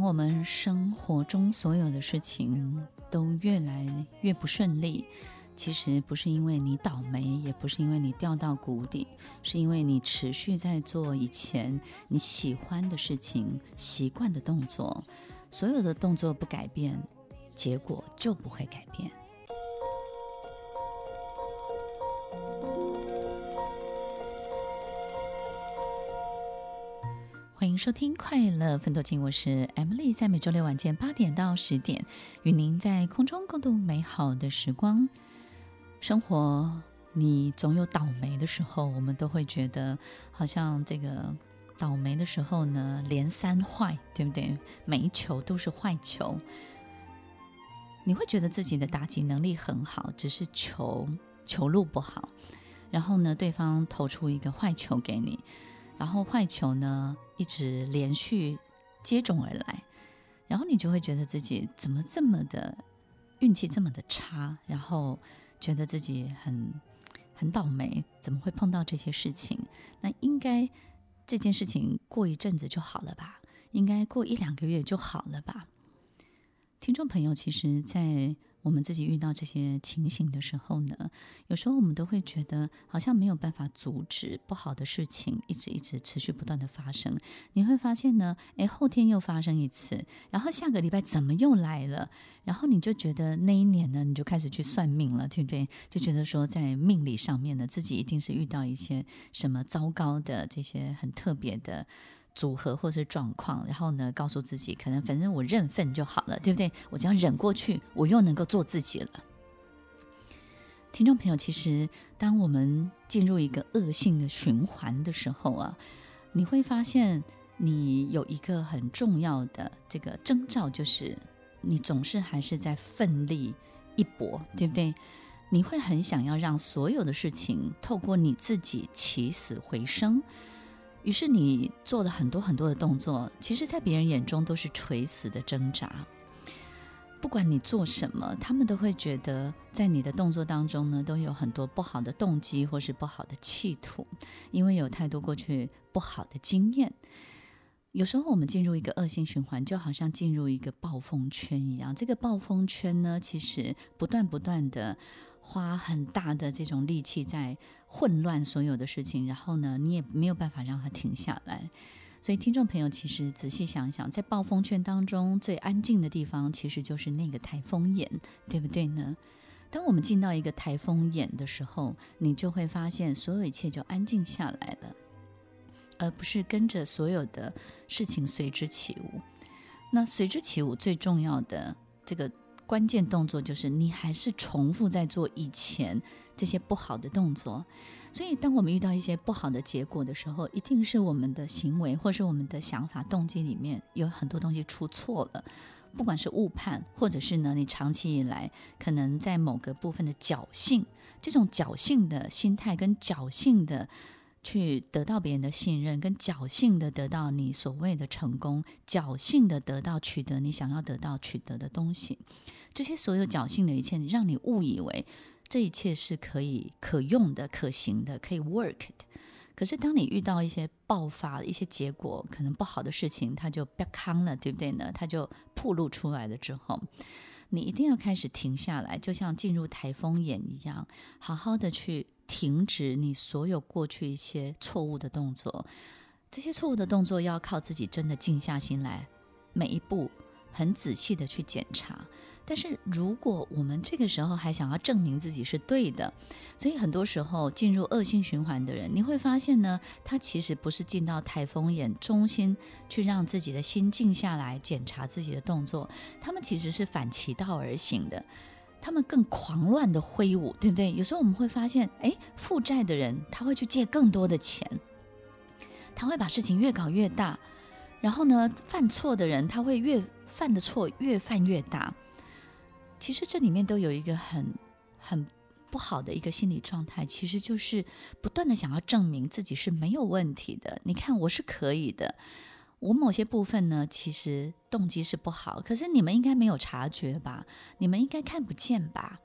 我们生活中所有的事情都越来越不顺利。其实不是因为你倒霉，也不是因为你掉到谷底，是因为你持续在做以前你喜欢的事情、习惯的动作。所有的动作不改变，结果就不会改变。欢迎收听《快乐分多金》，我是 Emily，在每周六晚间八点到十点，与您在空中共度美好的时光。生活，你总有倒霉的时候，我们都会觉得好像这个倒霉的时候呢，连三坏，对不对？每一球都是坏球。你会觉得自己的打击能力很好，只是球球路不好。然后呢，对方投出一个坏球给你，然后坏球呢一直连续接踵而来，然后你就会觉得自己怎么这么的运气这么的差，然后。觉得自己很很倒霉，怎么会碰到这些事情？那应该这件事情过一阵子就好了吧？应该过一两个月就好了吧？听众朋友，其实，在我们自己遇到这些情形的时候呢，有时候我们都会觉得好像没有办法阻止不好的事情一直一直持续不断的发生。你会发现呢，诶，后天又发生一次，然后下个礼拜怎么又来了？然后你就觉得那一年呢，你就开始去算命了，对不对？就觉得说在命理上面呢，自己一定是遇到一些什么糟糕的这些很特别的。组合或是状况，然后呢，告诉自己，可能反正我认份就好了，对不对？我只要忍过去，我又能够做自己了。听众朋友，其实当我们进入一个恶性的循环的时候啊，你会发现你有一个很重要的这个征兆，就是你总是还是在奋力一搏，对不对？你会很想要让所有的事情透过你自己起死回生。于是你做了很多很多的动作，其实，在别人眼中都是垂死的挣扎。不管你做什么，他们都会觉得，在你的动作当中呢，都有很多不好的动机或是不好的企图，因为有太多过去不好的经验。有时候我们进入一个恶性循环，就好像进入一个暴风圈一样。这个暴风圈呢，其实不断不断的。花很大的这种力气在混乱所有的事情，然后呢，你也没有办法让它停下来。所以，听众朋友，其实仔细想一想，在暴风圈当中最安静的地方，其实就是那个台风眼，对不对呢？当我们进到一个台风眼的时候，你就会发现所有一切就安静下来了，而不是跟着所有的事情随之起舞。那随之起舞最重要的这个。关键动作就是你还是重复在做以前这些不好的动作，所以当我们遇到一些不好的结果的时候，一定是我们的行为或是我们的想法、动机里面有很多东西出错了，不管是误判，或者是呢你长期以来可能在某个部分的侥幸，这种侥幸的心态跟侥幸的。去得到别人的信任，跟侥幸的得到你所谓的成功，侥幸的得到取得你想要得到取得的东西，这些所有侥幸的一切，让你误以为这一切是可以可用的、可行的、可以 work 的。可是当你遇到一些爆发、一些结果可能不好的事情，它就不康了，对不对呢？它就暴露出来了之后，你一定要开始停下来，就像进入台风眼一样，好好的去。停止你所有过去一些错误的动作，这些错误的动作要靠自己真的静下心来，每一步很仔细的去检查。但是如果我们这个时候还想要证明自己是对的，所以很多时候进入恶性循环的人，你会发现呢，他其实不是进到台风眼中心去让自己的心静下来检查自己的动作，他们其实是反其道而行的。他们更狂乱的挥舞，对不对？有时候我们会发现，哎，负债的人他会去借更多的钱，他会把事情越搞越大，然后呢，犯错的人他会越犯的错越犯越大。其实这里面都有一个很很不好的一个心理状态，其实就是不断的想要证明自己是没有问题的。你看，我是可以的。我某些部分呢，其实动机是不好，可是你们应该没有察觉吧？你们应该看不见吧？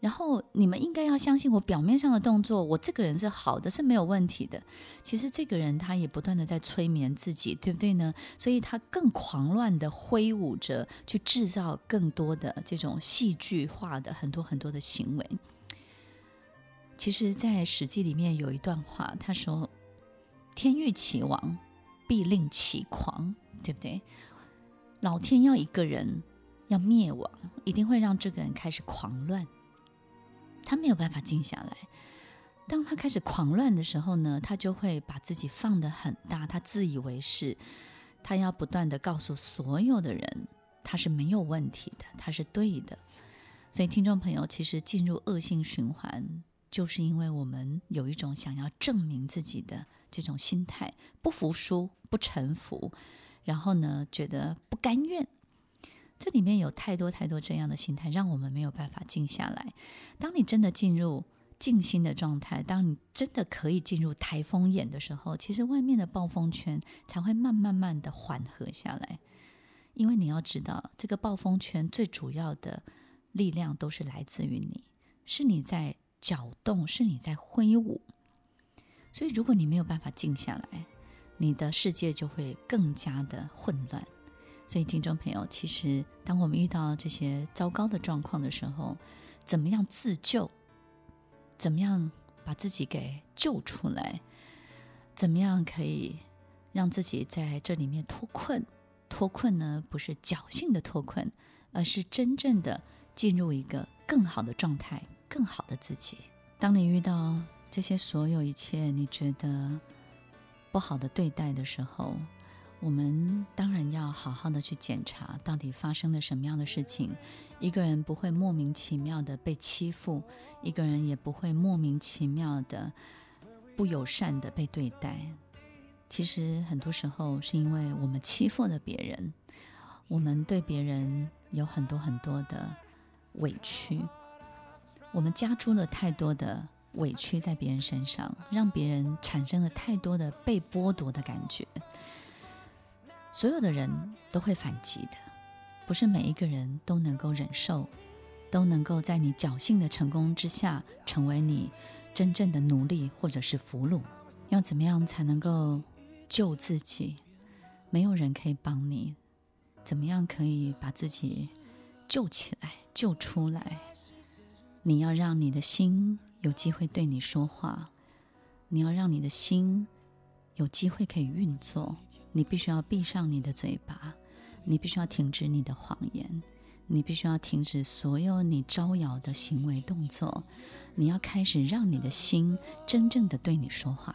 然后你们应该要相信我表面上的动作，我这个人是好的，是没有问题的。其实这个人他也不断的在催眠自己，对不对呢？所以他更狂乱的挥舞着，去制造更多的这种戏剧化的很多很多的行为。其实，在《史记》里面有一段话，他说：“天欲其亡。”必令其狂，对不对？老天要一个人要灭亡，一定会让这个人开始狂乱。他没有办法静下来。当他开始狂乱的时候呢，他就会把自己放得很大，他自以为是，他要不断地告诉所有的人，他是没有问题的，他是对的。所以，听众朋友，其实进入恶性循环，就是因为我们有一种想要证明自己的。这种心态，不服输、不臣服，然后呢，觉得不甘愿，这里面有太多太多这样的心态，让我们没有办法静下来。当你真的进入静心的状态，当你真的可以进入台风眼的时候，其实外面的暴风圈才会慢慢慢的缓和下来。因为你要知道，这个暴风圈最主要的力量都是来自于你，是你在搅动，是你在挥舞。所以，如果你没有办法静下来，你的世界就会更加的混乱。所以，听众朋友，其实当我们遇到这些糟糕的状况的时候，怎么样自救？怎么样把自己给救出来？怎么样可以让自己在这里面脱困？脱困呢，不是侥幸的脱困，而是真正的进入一个更好的状态，更好的自己。当你遇到这些所有一切，你觉得不好的对待的时候，我们当然要好好的去检查，到底发生了什么样的事情。一个人不会莫名其妙的被欺负，一个人也不会莫名其妙的不友善的被对待。其实很多时候是因为我们欺负了别人，我们对别人有很多很多的委屈，我们加诸了太多的。委屈在别人身上，让别人产生了太多的被剥夺的感觉。所有的人都会反击的，不是每一个人都能够忍受，都能够在你侥幸的成功之下成为你真正的奴隶或者是俘虏。要怎么样才能够救自己？没有人可以帮你。怎么样可以把自己救起来、救出来？你要让你的心。有机会对你说话，你要让你的心有机会可以运作。你必须要闭上你的嘴巴，你必须要停止你的谎言，你必须要停止所有你招摇的行为动作。你要开始让你的心真正的对你说话。